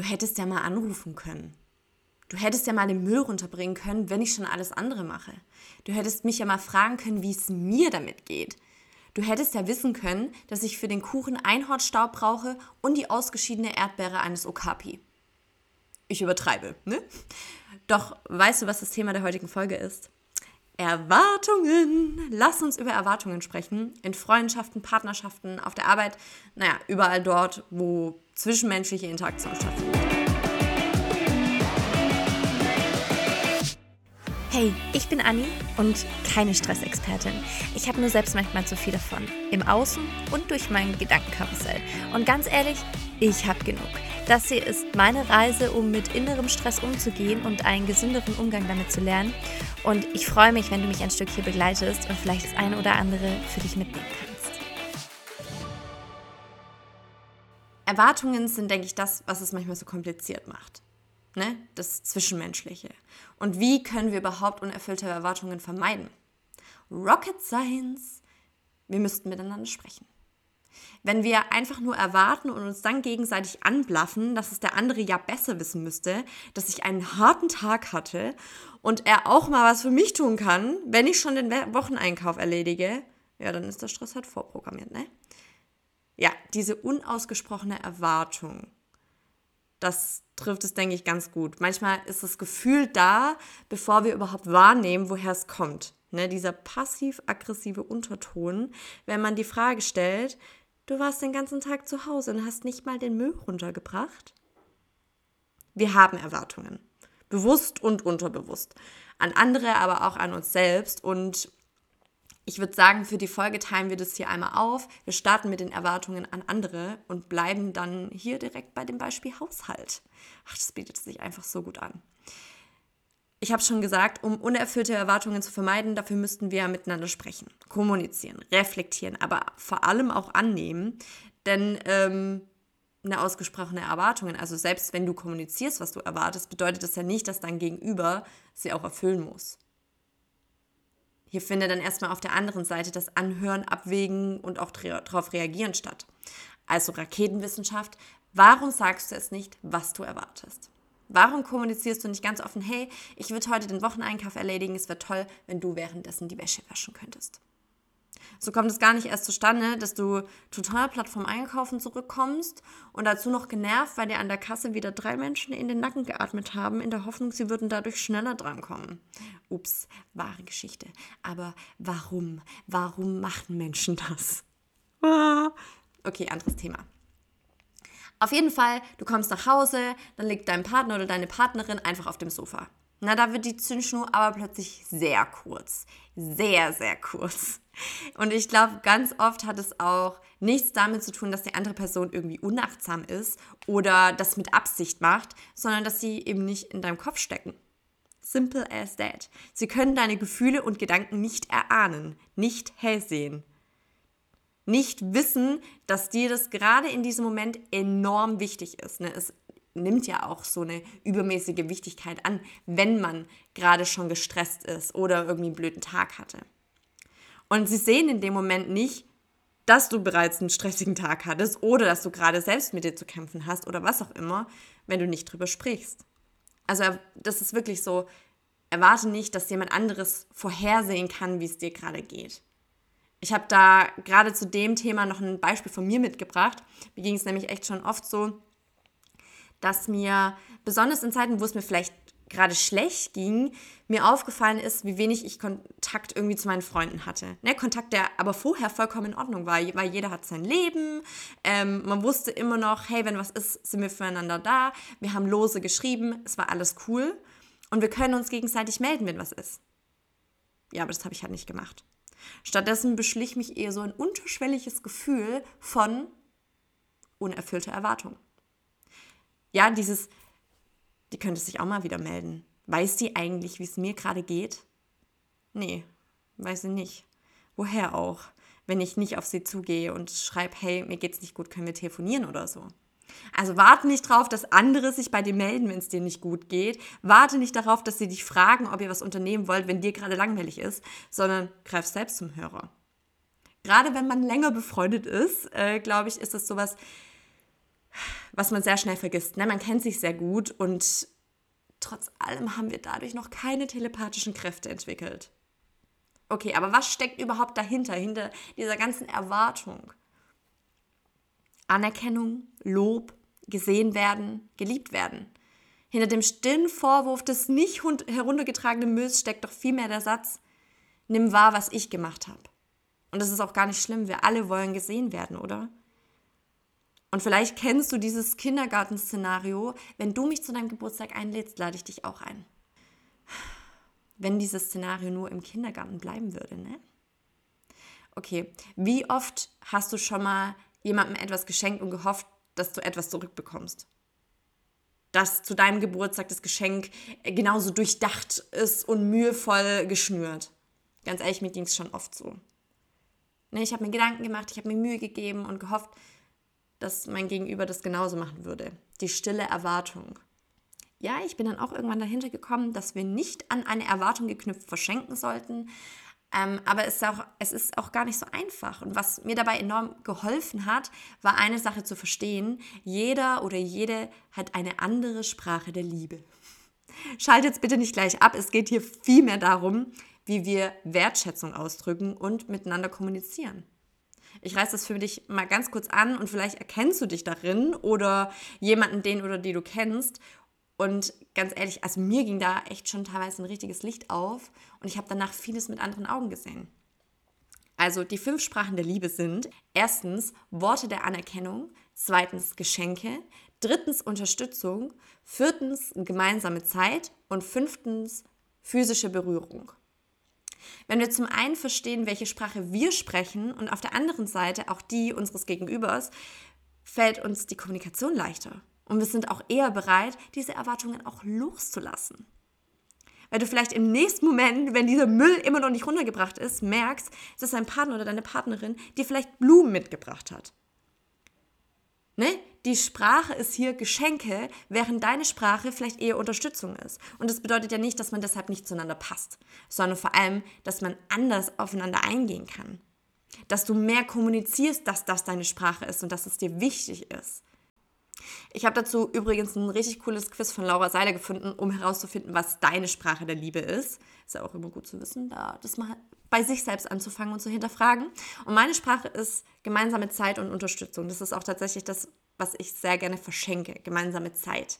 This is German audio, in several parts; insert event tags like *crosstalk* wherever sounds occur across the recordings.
du hättest ja mal anrufen können. Du hättest ja mal den Müll runterbringen können, wenn ich schon alles andere mache. Du hättest mich ja mal fragen können, wie es mir damit geht. Du hättest ja wissen können, dass ich für den Kuchen Einhornstaub brauche und die ausgeschiedene Erdbeere eines Okapi. Ich übertreibe, ne? Doch weißt du, was das Thema der heutigen Folge ist? Erwartungen. Lass uns über Erwartungen sprechen. In Freundschaften, Partnerschaften, auf der Arbeit, naja, überall dort, wo zwischenmenschliche Interaktion stattfindet. Hey, ich bin Anni und keine Stressexpertin. Ich habe nur selbst manchmal zu viel davon. Im Außen und durch mein Gedankenkarussell. Und ganz ehrlich, ich habe genug. Das hier ist meine Reise, um mit innerem Stress umzugehen und einen gesünderen Umgang damit zu lernen. Und ich freue mich, wenn du mich ein Stück hier begleitest und vielleicht das eine oder andere für dich mitnehmen kannst. Erwartungen sind, denke ich, das, was es manchmal so kompliziert macht ne? das Zwischenmenschliche. Und wie können wir überhaupt unerfüllte Erwartungen vermeiden? Rocket Science. Wir müssten miteinander sprechen. Wenn wir einfach nur erwarten und uns dann gegenseitig anblaffen, dass es der andere ja besser wissen müsste, dass ich einen harten Tag hatte und er auch mal was für mich tun kann, wenn ich schon den Wocheneinkauf erledige, ja, dann ist der Stress halt vorprogrammiert, ne? Ja, diese unausgesprochene Erwartung das trifft es, denke ich, ganz gut. Manchmal ist das Gefühl da, bevor wir überhaupt wahrnehmen, woher es kommt. Ne, dieser passiv-aggressive Unterton, wenn man die Frage stellt, du warst den ganzen Tag zu Hause und hast nicht mal den Müll runtergebracht. Wir haben Erwartungen, bewusst und unterbewusst, an andere, aber auch an uns selbst. Und ich würde sagen, für die Folge teilen wir das hier einmal auf. Wir starten mit den Erwartungen an andere und bleiben dann hier direkt bei dem Beispiel Haushalt. Ach, das bietet sich einfach so gut an. Ich habe schon gesagt, um unerfüllte Erwartungen zu vermeiden, dafür müssten wir miteinander sprechen, kommunizieren, reflektieren, aber vor allem auch annehmen. Denn ähm, eine ausgesprochene Erwartung, also selbst wenn du kommunizierst, was du erwartest, bedeutet das ja nicht, dass dein Gegenüber sie auch erfüllen muss. Hier findet dann erstmal auf der anderen Seite das Anhören, Abwägen und auch darauf reagieren statt. Also Raketenwissenschaft, warum sagst du es nicht, was du erwartest? Warum kommunizierst du nicht ganz offen, hey, ich würde heute den Wocheneinkauf erledigen, es wäre toll, wenn du währenddessen die Wäsche waschen könntest? So kommt es gar nicht erst zustande, dass du total platt vom Einkaufen zurückkommst und dazu noch genervt, weil dir an der Kasse wieder drei Menschen in den Nacken geatmet haben, in der Hoffnung, sie würden dadurch schneller drankommen. Ups, wahre Geschichte. Aber warum? Warum machen Menschen das? *laughs* Okay, anderes Thema. Auf jeden Fall, du kommst nach Hause, dann liegt dein Partner oder deine Partnerin einfach auf dem Sofa. Na, da wird die Zündschnur aber plötzlich sehr kurz. Sehr, sehr kurz. Und ich glaube, ganz oft hat es auch nichts damit zu tun, dass die andere Person irgendwie unachtsam ist oder das mit Absicht macht, sondern dass sie eben nicht in deinem Kopf stecken. Simple as that. Sie können deine Gefühle und Gedanken nicht erahnen, nicht hellsehen. Nicht wissen, dass dir das gerade in diesem Moment enorm wichtig ist. Ne? Es nimmt ja auch so eine übermäßige Wichtigkeit an, wenn man gerade schon gestresst ist oder irgendwie einen blöden Tag hatte. Und sie sehen in dem Moment nicht, dass du bereits einen stressigen Tag hattest oder dass du gerade selbst mit dir zu kämpfen hast oder was auch immer, wenn du nicht drüber sprichst. Also das ist wirklich so, erwarte nicht, dass jemand anderes vorhersehen kann, wie es dir gerade geht. Ich habe da gerade zu dem Thema noch ein Beispiel von mir mitgebracht. Mir ging es nämlich echt schon oft so, dass mir besonders in Zeiten, wo es mir vielleicht gerade schlecht ging, mir aufgefallen ist, wie wenig ich Kontakt irgendwie zu meinen Freunden hatte. Ne, Kontakt, der aber vorher vollkommen in Ordnung war, weil jeder hat sein Leben. Ähm, man wusste immer noch, hey, wenn was ist, sind wir füreinander da. Wir haben lose geschrieben, es war alles cool. Und wir können uns gegenseitig melden, wenn was ist. Ja, aber das habe ich halt nicht gemacht. Stattdessen beschlich mich eher so ein unterschwelliges Gefühl von unerfüllter Erwartung ja, dieses, die könnte sich auch mal wieder melden. Weiß die eigentlich, wie es mir gerade geht? Nee, weiß sie nicht. Woher auch? Wenn ich nicht auf sie zugehe und schreibe, hey, mir geht's nicht gut, können wir telefonieren oder so. Also warte nicht darauf, dass andere sich bei dir melden, wenn es dir nicht gut geht. Warte nicht darauf, dass sie dich fragen, ob ihr was unternehmen wollt, wenn dir gerade langweilig ist, sondern greif selbst zum Hörer. Gerade wenn man länger befreundet ist, äh, glaube ich, ist es sowas, was man sehr schnell vergisst. Ne? Man kennt sich sehr gut und trotz allem haben wir dadurch noch keine telepathischen Kräfte entwickelt. Okay, aber was steckt überhaupt dahinter, hinter dieser ganzen Erwartung? Anerkennung, Lob, gesehen werden, geliebt werden. Hinter dem stillen Vorwurf des nicht heruntergetragenen Mülls steckt doch vielmehr der Satz, nimm wahr, was ich gemacht habe. Und das ist auch gar nicht schlimm, wir alle wollen gesehen werden, oder? Und vielleicht kennst du dieses Kindergartenszenario. Wenn du mich zu deinem Geburtstag einlädst, lade ich dich auch ein. Wenn dieses Szenario nur im Kindergarten bleiben würde, ne? Okay, wie oft hast du schon mal jemandem etwas geschenkt und gehofft, dass du etwas zurückbekommst? Dass zu deinem Geburtstag das Geschenk genauso durchdacht ist und mühevoll geschnürt. Ganz ehrlich, mir ging es schon oft so. Ne, ich habe mir Gedanken gemacht, ich habe mir Mühe gegeben und gehofft, dass mein Gegenüber das genauso machen würde. Die stille Erwartung. Ja, ich bin dann auch irgendwann dahinter gekommen, dass wir nicht an eine Erwartung geknüpft verschenken sollten. Ähm, aber es ist, auch, es ist auch gar nicht so einfach. Und was mir dabei enorm geholfen hat, war eine Sache zu verstehen. Jeder oder jede hat eine andere Sprache der Liebe. Schaltet jetzt bitte nicht gleich ab. Es geht hier vielmehr darum, wie wir Wertschätzung ausdrücken und miteinander kommunizieren. Ich reiße das für dich mal ganz kurz an und vielleicht erkennst du dich darin oder jemanden, den oder die du kennst. Und ganz ehrlich, also mir ging da echt schon teilweise ein richtiges Licht auf und ich habe danach vieles mit anderen Augen gesehen. Also die fünf Sprachen der Liebe sind erstens Worte der Anerkennung, zweitens Geschenke, drittens Unterstützung, viertens gemeinsame Zeit und fünftens physische Berührung. Wenn wir zum einen verstehen, welche Sprache wir sprechen und auf der anderen Seite auch die unseres Gegenübers, fällt uns die Kommunikation leichter. Und wir sind auch eher bereit, diese Erwartungen auch loszulassen. Weil du vielleicht im nächsten Moment, wenn dieser Müll immer noch nicht runtergebracht ist, merkst, dass dein Partner oder deine Partnerin dir vielleicht Blumen mitgebracht hat. Ne? Die Sprache ist hier Geschenke, während deine Sprache vielleicht eher Unterstützung ist. Und das bedeutet ja nicht, dass man deshalb nicht zueinander passt, sondern vor allem, dass man anders aufeinander eingehen kann. Dass du mehr kommunizierst, dass das deine Sprache ist und dass es dir wichtig ist. Ich habe dazu übrigens ein richtig cooles Quiz von Laura Seiler gefunden, um herauszufinden, was deine Sprache der Liebe ist. Ist ja auch immer gut zu wissen, da das mal bei sich selbst anzufangen und zu hinterfragen. Und meine Sprache ist gemeinsame Zeit und Unterstützung. Das ist auch tatsächlich das, was ich sehr gerne verschenke, gemeinsame Zeit.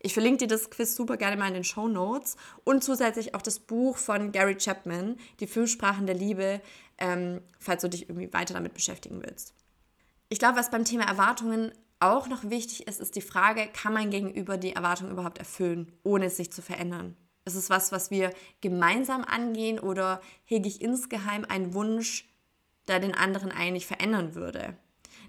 Ich verlinke dir das Quiz super gerne mal in den Show Notes und zusätzlich auch das Buch von Gary Chapman, Die fünf Sprachen der Liebe, ähm, falls du dich irgendwie weiter damit beschäftigen willst. Ich glaube, was beim Thema Erwartungen auch noch wichtig ist, ist die Frage, kann man gegenüber die Erwartung überhaupt erfüllen, ohne es sich zu verändern? Ist es was, was wir gemeinsam angehen oder hege ich insgeheim einen Wunsch, der den anderen eigentlich verändern würde?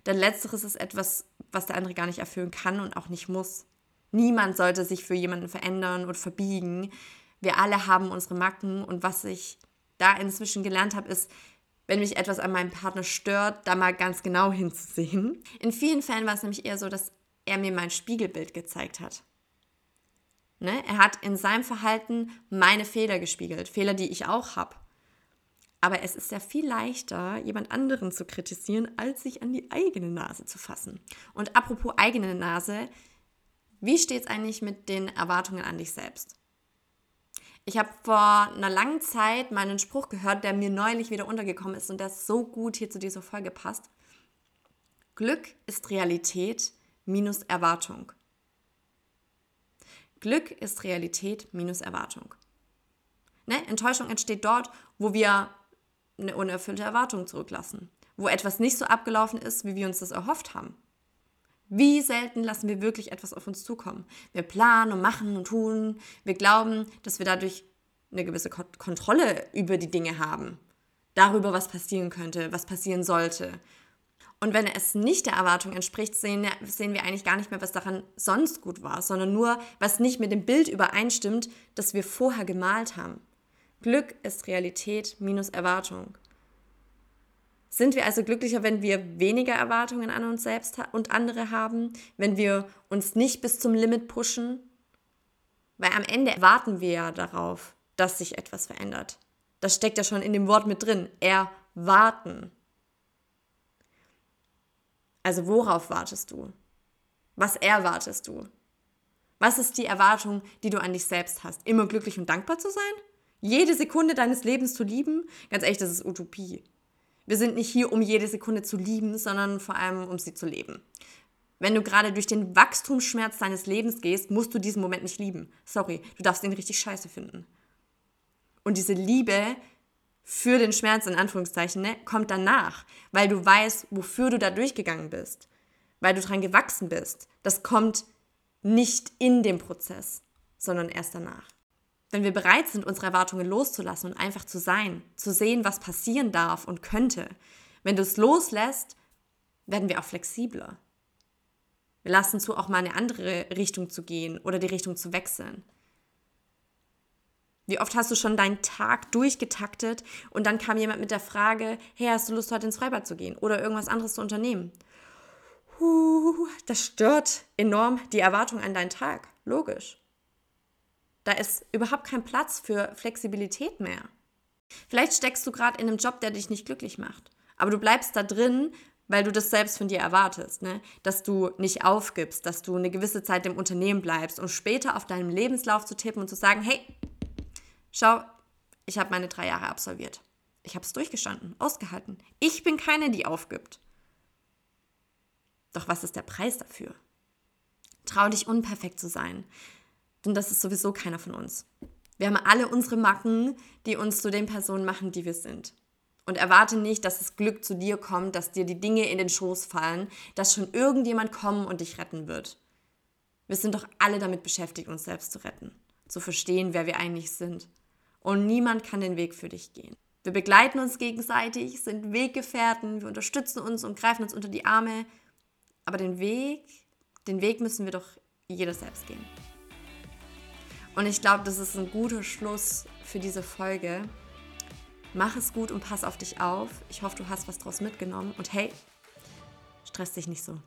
Denn letzteres ist etwas, was der andere gar nicht erfüllen kann und auch nicht muss. Niemand sollte sich für jemanden verändern und verbiegen. Wir alle haben unsere Macken und was ich da inzwischen gelernt habe, ist, wenn mich etwas an meinem Partner stört, da mal ganz genau *laughs* hinzusehen. In vielen Fällen war es nämlich eher so, dass er mir mein Spiegelbild gezeigt hat. Ne? Er hat in seinem Verhalten meine Fehler gespiegelt, Fehler, die ich auch habe. Aber es ist ja viel leichter, jemand anderen zu kritisieren, als sich an die eigene Nase zu fassen. Und apropos eigene Nase, wie steht es eigentlich mit den Erwartungen an dich selbst? Ich habe vor einer langen Zeit meinen Spruch gehört, der mir neulich wieder untergekommen ist und der so gut hier zu dieser Folge passt. Glück ist Realität minus Erwartung. Glück ist Realität minus Erwartung. Ne? Enttäuschung entsteht dort, wo wir eine unerfüllte Erwartung zurücklassen, wo etwas nicht so abgelaufen ist, wie wir uns das erhofft haben. Wie selten lassen wir wirklich etwas auf uns zukommen? Wir planen und machen und tun. Wir glauben, dass wir dadurch eine gewisse Kontrolle über die Dinge haben. Darüber, was passieren könnte, was passieren sollte. Und wenn es nicht der Erwartung entspricht, sehen, sehen wir eigentlich gar nicht mehr, was daran sonst gut war, sondern nur, was nicht mit dem Bild übereinstimmt, das wir vorher gemalt haben. Glück ist Realität minus Erwartung. Sind wir also glücklicher, wenn wir weniger Erwartungen an uns selbst und andere haben, wenn wir uns nicht bis zum Limit pushen? Weil am Ende warten wir ja darauf, dass sich etwas verändert. Das steckt ja schon in dem Wort mit drin. Erwarten. Also worauf wartest du? Was erwartest du? Was ist die Erwartung, die du an dich selbst hast? Immer glücklich und dankbar zu sein? Jede Sekunde deines Lebens zu lieben? Ganz ehrlich, das ist Utopie. Wir sind nicht hier, um jede Sekunde zu lieben, sondern vor allem, um sie zu leben. Wenn du gerade durch den Wachstumsschmerz deines Lebens gehst, musst du diesen Moment nicht lieben. Sorry, du darfst ihn richtig scheiße finden. Und diese Liebe für den Schmerz, in Anführungszeichen, ne, kommt danach, weil du weißt, wofür du da durchgegangen bist, weil du dran gewachsen bist. Das kommt nicht in dem Prozess, sondern erst danach. Wenn wir bereit sind, unsere Erwartungen loszulassen und einfach zu sein, zu sehen, was passieren darf und könnte, wenn du es loslässt, werden wir auch flexibler. Wir lassen zu, auch mal eine andere Richtung zu gehen oder die Richtung zu wechseln. Wie oft hast du schon deinen Tag durchgetaktet und dann kam jemand mit der Frage, hey, hast du Lust, heute ins Freibad zu gehen oder irgendwas anderes zu unternehmen? Huh, das stört enorm die Erwartung an deinen Tag. Logisch. Da ist überhaupt kein Platz für Flexibilität mehr. Vielleicht steckst du gerade in einem Job, der dich nicht glücklich macht. Aber du bleibst da drin, weil du das selbst von dir erwartest, ne? dass du nicht aufgibst, dass du eine gewisse Zeit im Unternehmen bleibst, um später auf deinem Lebenslauf zu tippen und zu sagen, hey, schau, ich habe meine drei Jahre absolviert. Ich habe es durchgestanden, ausgehalten. Ich bin keine, die aufgibt. Doch was ist der Preis dafür? Trau dich, unperfekt zu sein. Denn das ist sowieso keiner von uns. Wir haben alle unsere Macken, die uns zu den Personen machen, die wir sind. Und erwarte nicht, dass das Glück zu dir kommt, dass dir die Dinge in den Schoß fallen, dass schon irgendjemand kommen und dich retten wird. Wir sind doch alle damit beschäftigt, uns selbst zu retten, zu verstehen, wer wir eigentlich sind. Und niemand kann den Weg für dich gehen. Wir begleiten uns gegenseitig, sind Weggefährten, wir unterstützen uns und greifen uns unter die Arme. Aber den Weg, den Weg müssen wir doch jeder selbst gehen. Und ich glaube, das ist ein guter Schluss für diese Folge. Mach es gut und pass auf dich auf. Ich hoffe, du hast was draus mitgenommen. Und hey, stress dich nicht so.